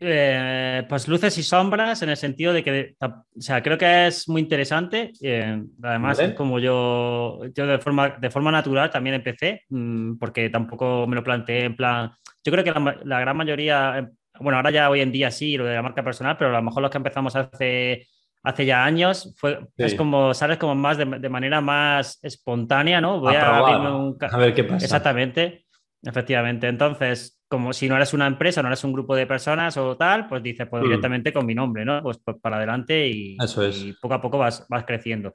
B: Eh, pues luces y sombras en el sentido de que, o sea, creo que es muy interesante. Eh, además, como yo, yo de forma, de forma natural también empecé, mm, porque tampoco me lo planteé en plan. Yo creo que la, gran mayoría, eh, bueno, ahora ya hoy en día sí, lo de la marca personal, pero a lo mejor los que empezamos hace, hace ya años, fue, es como, sales como más de, manera más espontánea, ¿no?
A: Voy a, a ver qué pasa.
B: Exactamente. Efectivamente. Entonces, como si no eres una empresa, no eres un grupo de personas o tal, pues dices, pues hmm. directamente con mi nombre, ¿no? Pues, pues para adelante y, poco a poco vas, vas creciendo.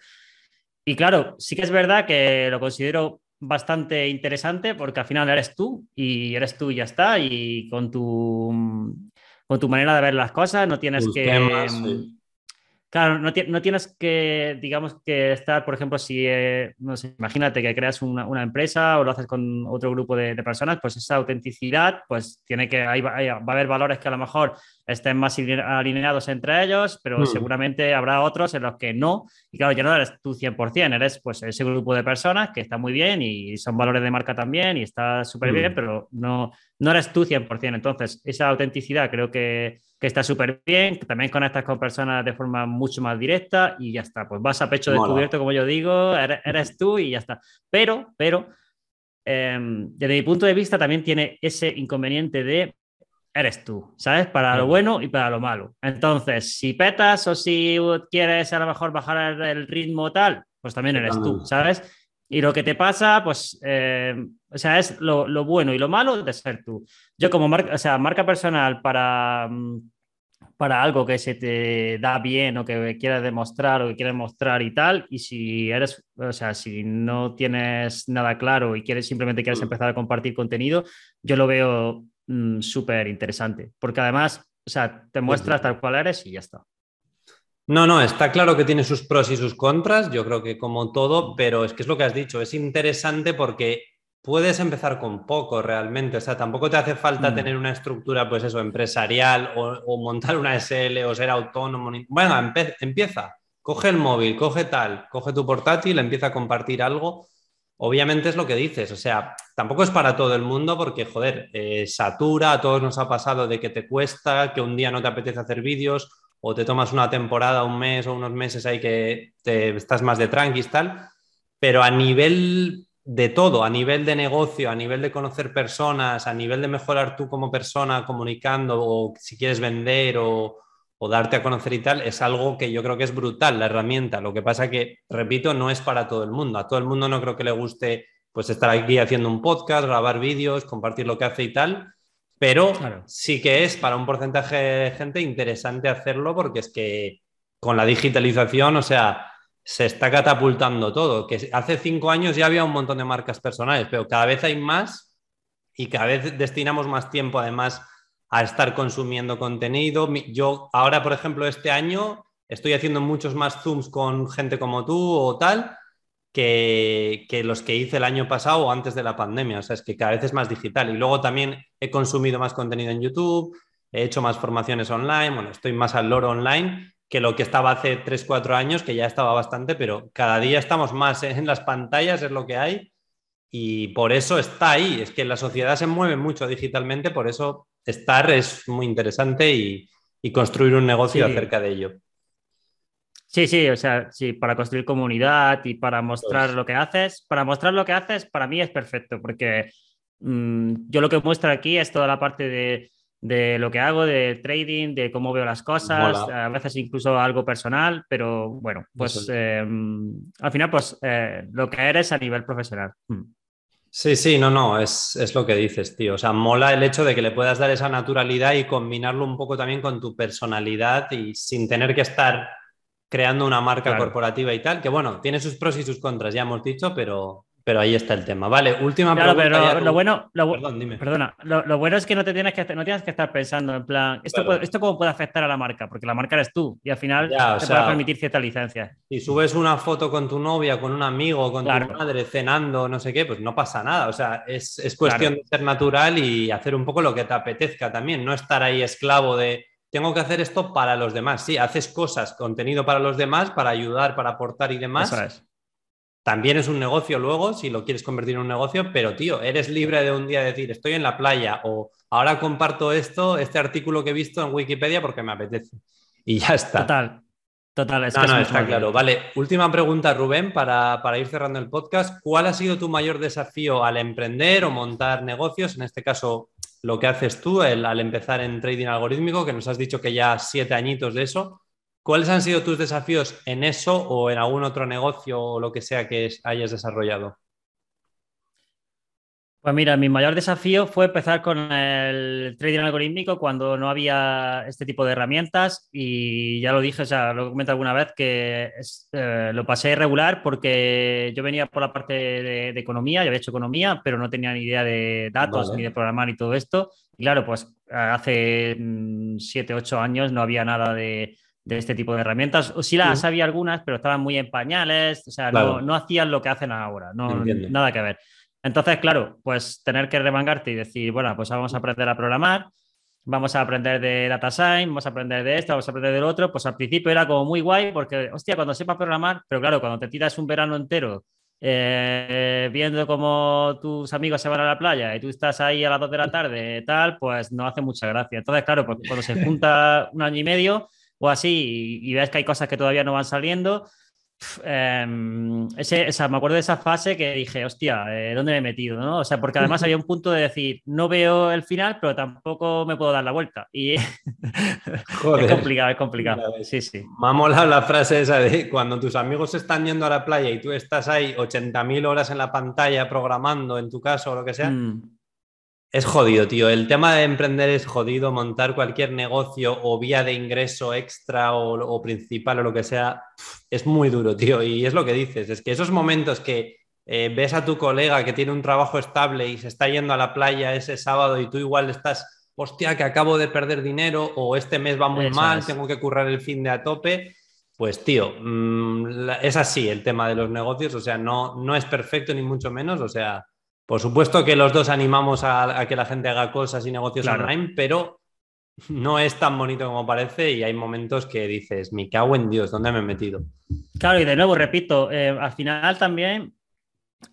B: Y claro, sí que es verdad que lo considero bastante interesante porque al final eres tú y eres tú y ya está. Y con tu, con tu manera de ver las cosas, no tienes que. Claro, no, tienes que, digamos, que estar, por ejemplo, si, eh, no sé, imagínate que creas una, empresa o lo haces con otro grupo de, personas, pues esa autenticidad, pues tiene que, ahí va, a haber valores que a lo mejor estén más alineados entre ellos, pero hmm. seguramente habrá otros en los que no. Y claro, ya no eres tú 100%, eres pues ese grupo de personas que está muy bien y son valores de marca también y está súper bien, hmm. pero no, no eres tú 100%. Entonces, esa autenticidad creo que que está súper bien, también conectas con personas de forma mucho más directa y ya está. Pues vas a pecho descubierto, como yo digo, eres, tú y ya está. Pero, pero, em, desde mi punto de vista también tiene ese inconveniente de eres tú, ¿sabes? Para lo bueno y para lo malo. Entonces, si petas o si quieres a lo mejor bajar el ritmo tal, pues también eres tú, ¿sabes? Y lo que te pasa, pues, em, o sea, es lo, bueno y lo malo de ser tú. Yo como marca, o sea, marca personal para, mm, para algo que se te da bien o que quieres demostrar o que quieres mostrar y tal. Y si eres, o sea, si no tienes nada claro y quieres simplemente quieres mm. empezar a compartir contenido, yo lo veo mm, súper interesante. Porque además, o sea, te muestras tal cual eres y ya está.
A: No, no, está claro que tiene sus pros y sus contras, yo creo que como todo, pero es que es lo que has dicho, es interesante porque puedes empezar con poco realmente, o sea, tampoco te hace falta mm. tener una estructura, pues eso, empresarial o, montar una SL o ser autónomo. Bueno, empieza, coge el móvil, coge tal, coge tu portátil, empieza a compartir algo. Obviamente es lo que dices, o sea, tampoco es para todo el mundo porque, joder, eh, satura, a todos nos ha pasado de que te cuesta, que un día no te apetece hacer vídeos o te tomas una temporada, un mes o unos meses ahí que te, estás más de tranquis, tal, pero a nivel de todo, a nivel de negocio, a nivel de conocer personas, a nivel de mejorar tú como persona comunicando o si quieres vender o, darte a conocer y tal, es algo que yo creo que es brutal, la herramienta. Lo que pasa que, repito, no es para todo el mundo. A todo el mundo no creo que le guste pues estar aquí haciendo un podcast, grabar vídeos, compartir lo que hace y tal, pero sí que es para un porcentaje de gente interesante hacerlo porque es que con la digitalización, o sea, se está catapultando todo. Que hace cinco años ya había un montón de marcas personales, pero cada vez hay más y cada vez destinamos más tiempo además a estar consumiendo contenido. Yo ahora, por ejemplo, este año estoy haciendo muchos más Zooms con gente como tú o tal que, que, los que hice el año pasado o antes de la pandemia. O sea, es que cada vez es más digital. Y luego también he consumido más contenido en YouTube, he hecho más formaciones online, bueno, estoy más al loro online que lo que estaba hace 3, 4 años, que ya estaba bastante, pero cada día estamos más en las pantallas, es lo que hay, y por eso está ahí. Es que la sociedad se mueve mucho digitalmente, por eso estar es muy interesante y, construir un negocio acerca de ello.
B: Sí, sí, o sea, sí, para construir comunidad y para mostrar pues lo que haces, para mostrar lo que haces, para mí es perfecto, porque mm, yo lo que muestro aquí es toda la parte de de lo que hago, de trading, de cómo veo las cosas, a veces incluso algo personal, pero bueno, pues em, al final, pues eh, lo que eres a nivel profesional. Hmm.
A: Sí, sí, no, no, es, es, lo que dices, tío. O sea, mola el hecho de que le puedas dar esa naturalidad y combinarlo un poco también con tu personalidad y sin tener que estar creando una marca corporativa y tal, que bueno, tiene sus pros y sus contras, ya hemos dicho, pero, pero ahí está el tema. Vale, última pregunta.
B: Pero lo bueno, Perdón, dime. Perdona, lo, bueno es que no te tienes que no tienes que estar pensando en plan, ¿esto, ¿esto cómo puede afectar a la marca? Porque la marca eres tú y al final te puede permitir cierta licencia.
A: Si subes una foto con tu novia, con un amigo, con tu madre cenando, no sé qué, pues no pasa nada. O sea, es, es cuestión de ser natural y hacer un poco lo que te apetezca también, no estar ahí esclavo de tengo que hacer esto para los demás. Sí, haces cosas, contenido para los demás, para ayudar, para aportar y demás. Eso es también es un negocio luego, si lo quieres convertir en un negocio, pero tío, eres libre de un día decir, estoy en la playa o ahora comparto esto, este artículo que he visto en Wikipedia porque me apetece. Y ya está.
B: Total. Total,
A: es no, está claro. Vale, última pregunta, Rubén, para, ir cerrando el podcast. ¿Cuál ha sido tu mayor desafío al emprender o montar negocios? En este caso, lo que haces tú al empezar en trading algorítmico, que nos has dicho que ya siete añitos de eso. ¿Cuáles han sido tus desafíos en eso o en algún otro negocio o lo que sea que hayas desarrollado?
B: Pues mira, mi mayor desafío fue empezar con el trading algorítmico cuando no había este tipo de herramientas y ya lo dije, o sea, lo comenté alguna vez que eh, lo pasé regular porque yo venía por la parte de, economía, yo había hecho economía, pero no tenía ni idea de datos ni de programar y todo esto. Y claro, pues hace 7, mm, 8 años no había nada de, de este tipo de herramientas. O sí las había algunas, pero estaban muy en pañales, o sea, no, hacían lo que hacen ahora, no, nada que ver. Entonces, claro, pues tener que remangarte y decir, bueno, pues vamos a aprender a programar, vamos a aprender de data science, vamos a aprender de esto, vamos a aprender del otro, pues al principio era como muy guay porque, hostia, cuando sepas programar, pero claro, cuando te tiras un verano entero eh, viendo cómo tus amigos se van a la playa y tú estás ahí a las 2 de la tarde, tal, pues no hace mucha gracia. Entonces, claro, pues cuando se junta un año y medio, o así y, ves que hay cosas que todavía no van saliendo. Em, ese, me acuerdo de esa fase que dije, hostia, eh, ¿dónde me he metido? ¿no? O sea, porque además había un punto de decir, no veo el final, pero tampoco me puedo dar la vuelta. Y es complicado, es complicado. Sí, sí.
A: Me ha molado la frase esa de cuando tus amigos están yendo a la playa y tú estás ahí 80.000 horas en la pantalla programando, en tu caso o lo que sea. Mm. Es jodido, tío. El tema de emprender es jodido. Montar cualquier negocio o vía de ingreso extra o, principal o lo que sea, es muy duro, tío. Y es lo que dices, es que esos momentos que eh, ves a tu colega que tiene un trabajo estable y se está yendo a la playa ese sábado y tú igual estás, hostia, que acabo de perder dinero o este mes va muy mal, tengo que currar el fin de a tope. Pues tío, mm, es así el tema de los negocios, o sea, no, no es perfecto ni mucho menos, o sea, por supuesto que los dos animamos a, que la gente haga cosas y negocios online, pero no es tan bonito como parece y hay momentos que dices, me cago en Dios, ¿dónde me he metido?
B: Claro, y de nuevo, repito, eh, al final también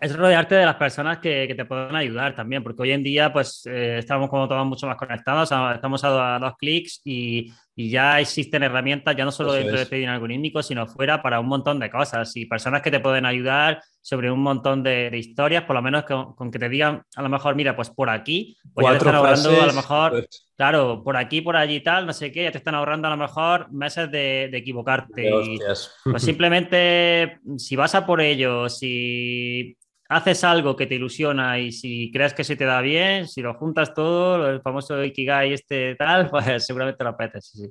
B: es rodearte de las personas que, te pueden ayudar también, porque hoy en día pues eh, estamos como todos mucho más conectados, estamos a, dos clics y, ya existen herramientas ya no solo dentro de trading algorítmico, sino fuera para un montón de cosas y personas que te pueden ayudar sobre un montón de, historias, por lo menos con, que te digan a lo mejor, mira, pues por aquí, pues ya te están ahorrando a lo mejor, pues. claro, por aquí, por allí tal, no sé qué, ya te están ahorrando a lo mejor meses de, equivocarte. pues simplemente si vas a por ello, si haces algo que te ilusiona y si crees que se te da bien, si lo juntas todo, el famoso Ikigai este tal, pues seguramente lo apetes, sí.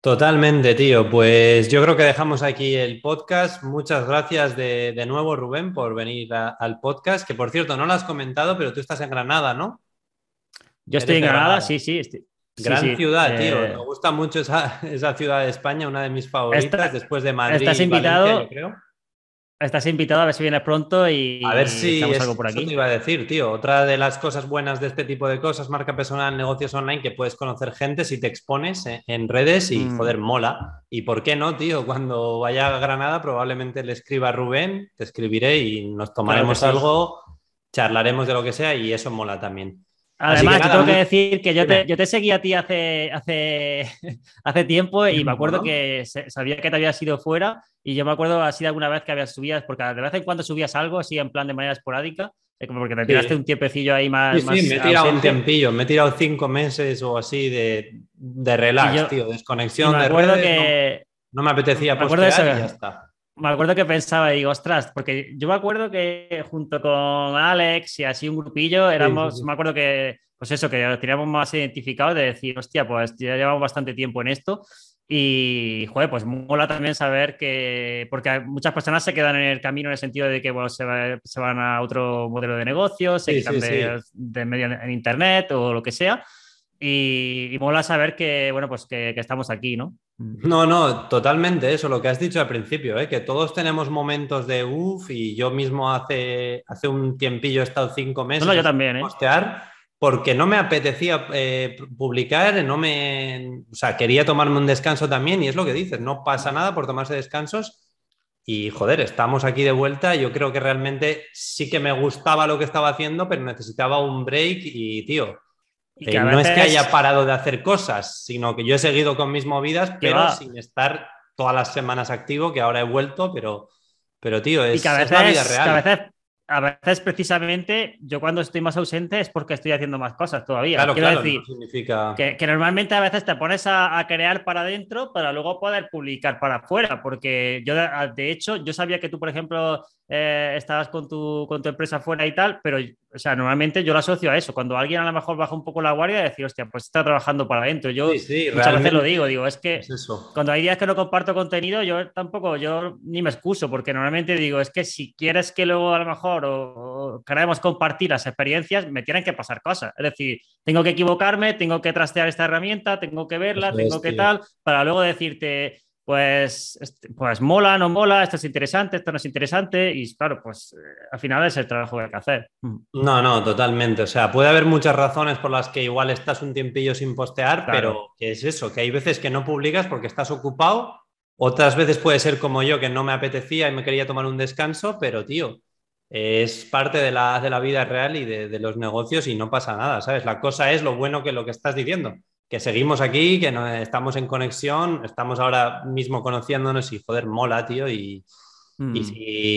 A: Totalmente, tío. Pues yo creo que dejamos aquí el podcast. Muchas gracias de, nuevo, Rubén, por venir al podcast, que por cierto, no lo has comentado, pero tú estás en Granada, ¿no?
B: Yo estoy en Granada, sí, sí.
A: Gran ciudad, tío. Eh, Me gusta mucho esa, ciudad de España, una de mis favoritas, después de Madrid.
B: Estás invitado, creo. Estás invitado a ver si vienes pronto y
A: a ver si algo por aquí. Eso te iba a decir, tío. Otra de las cosas buenas de este tipo de cosas, marca personal, negocios online, que puedes conocer gente si te expones en redes y mm. joder, mola. Y por qué no, tío, cuando vaya a Granada probablemente le escriba a Rubén, te escribiré y nos tomaremos algo, charlaremos de lo que sea y eso mola también.
B: Además, tengo que decir que yo te, yo te, seguí a ti hace, hace, hace tiempo y me acuerdo que sabía que te habías ido fuera y yo me acuerdo así de alguna vez que habías subido, porque de vez en cuando subías algo así en plan de manera esporádica, como porque te tiraste un tiempecillo ahí más.
A: Sí, sí me he tirado un tiempillo, me he tirado cinco meses o así de, de relax, tío, desconexión.
B: Me acuerdo que.
A: No, me apetecía me acuerdo eso, y ya está
B: me acuerdo que pensaba, digo, ostras, porque yo me acuerdo que junto con Alex y así un grupillo éramos, me acuerdo que, pues eso, que lo teníamos más identificado de decir, hostia, pues ya llevamos bastante tiempo en esto y, joder, pues mola también saber que, porque muchas personas se quedan en el camino en el sentido de que, bueno, se, van a otro modelo de negocio, se quitan de, medio en Internet o lo que sea. Y, mola saber que, bueno, pues que, estamos aquí, ¿no?
A: No, no, totalmente eso, lo que has dicho al principio, ¿eh? que todos tenemos momentos de uff y yo mismo hace, hace un tiempillo he estado cinco meses
B: no, yo también, ¿eh?
A: postear porque no me apetecía eh, publicar, no me, o sea, quería tomarme un descanso también y es lo que dices, no pasa nada por tomarse descansos y joder, estamos aquí de vuelta. Yo creo que realmente sí que me gustaba lo que estaba haciendo, pero necesitaba un break y, tío, eh, no es que haya parado de hacer cosas, sino que yo he seguido con mis movidas, pero sin estar todas las semanas activo, que ahora he vuelto, pero, pero tío, es,
B: la vida real a veces precisamente yo cuando estoy más ausente es porque estoy haciendo más cosas todavía.
A: Claro, Quiero decir significa...
B: que, normalmente a veces te pones a, crear para adentro para luego poder publicar para afuera, porque yo de, hecho yo sabía que tú, por ejemplo, eh, estabas con tu, con tu empresa fuera y tal, pero o sea, normalmente yo lo asocio a eso. Cuando alguien a lo mejor baja un poco la guardia, decir, hostia, pues está trabajando para adentro. Yo muchas veces lo digo, digo, es que cuando hay días que no comparto contenido, yo tampoco, yo ni me excuso, porque normalmente digo, es que si quieres que luego a lo mejor o, queremos compartir las experiencias, me tienen que pasar cosas. Es decir, tengo que equivocarme, tengo que trastear esta herramienta, tengo que verla, tengo que tal, para luego decirte, pues, este, pues mola, no mola, esto es interesante, esto no es interesante, y claro, pues eh, al final es el trabajo que hay que hacer.
A: Mm. No, no, totalmente. O sea, puede haber muchas razones por las que igual estás un tiempillo sin postear, pero ¿qué es eso? Que hay veces que no publicas porque estás ocupado, otras veces puede ser como yo, que no me apetecía y me quería tomar un descanso, pero tío, es parte de la, de la vida real y de, de los negocios y no pasa nada, ¿sabes? La cosa es lo bueno que lo que estás diciendo que seguimos aquí, que no, estamos en conexión, estamos ahora mismo conociéndonos y joder, mola, tío. Y, mm.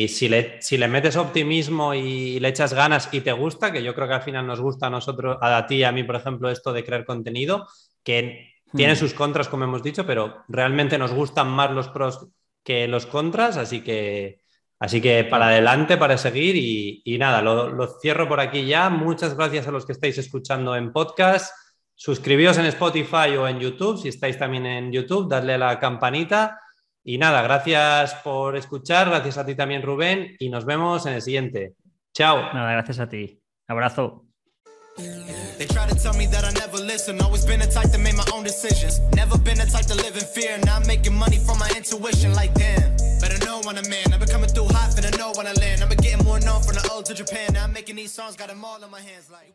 A: si, le, si, le, metes optimismo y le echas ganas y te gusta, que yo creo que al final nos gusta a nosotros, a ti y a mí, por ejemplo, esto de crear contenido, que tiene mm. sus contras, como hemos dicho, pero realmente nos gustan más los pros que los contras, así que Así que para adelante, para seguir y, nada, lo, cierro por aquí ya. Muchas gracias a los que estáis escuchando en podcast. Suscribíos en Spotify o en YouTube, si estáis también en YouTube, dadle a la campanita. Y nada, gracias por escuchar, gracias a ti también Rubén y nos vemos en el siguiente. Chao.
B: Nada, gracias a ti. Abrazo.
C: They try to tell me that I never listen. Always been the type to make my own decisions. Never been the type to live in fear. Now I'm making money from my intuition. Like damn, better know when I'm in. I've been coming through hot, finna know when I land. I've been getting more known from the old to Japan. Now I'm making these songs, got them all in my hands. Like.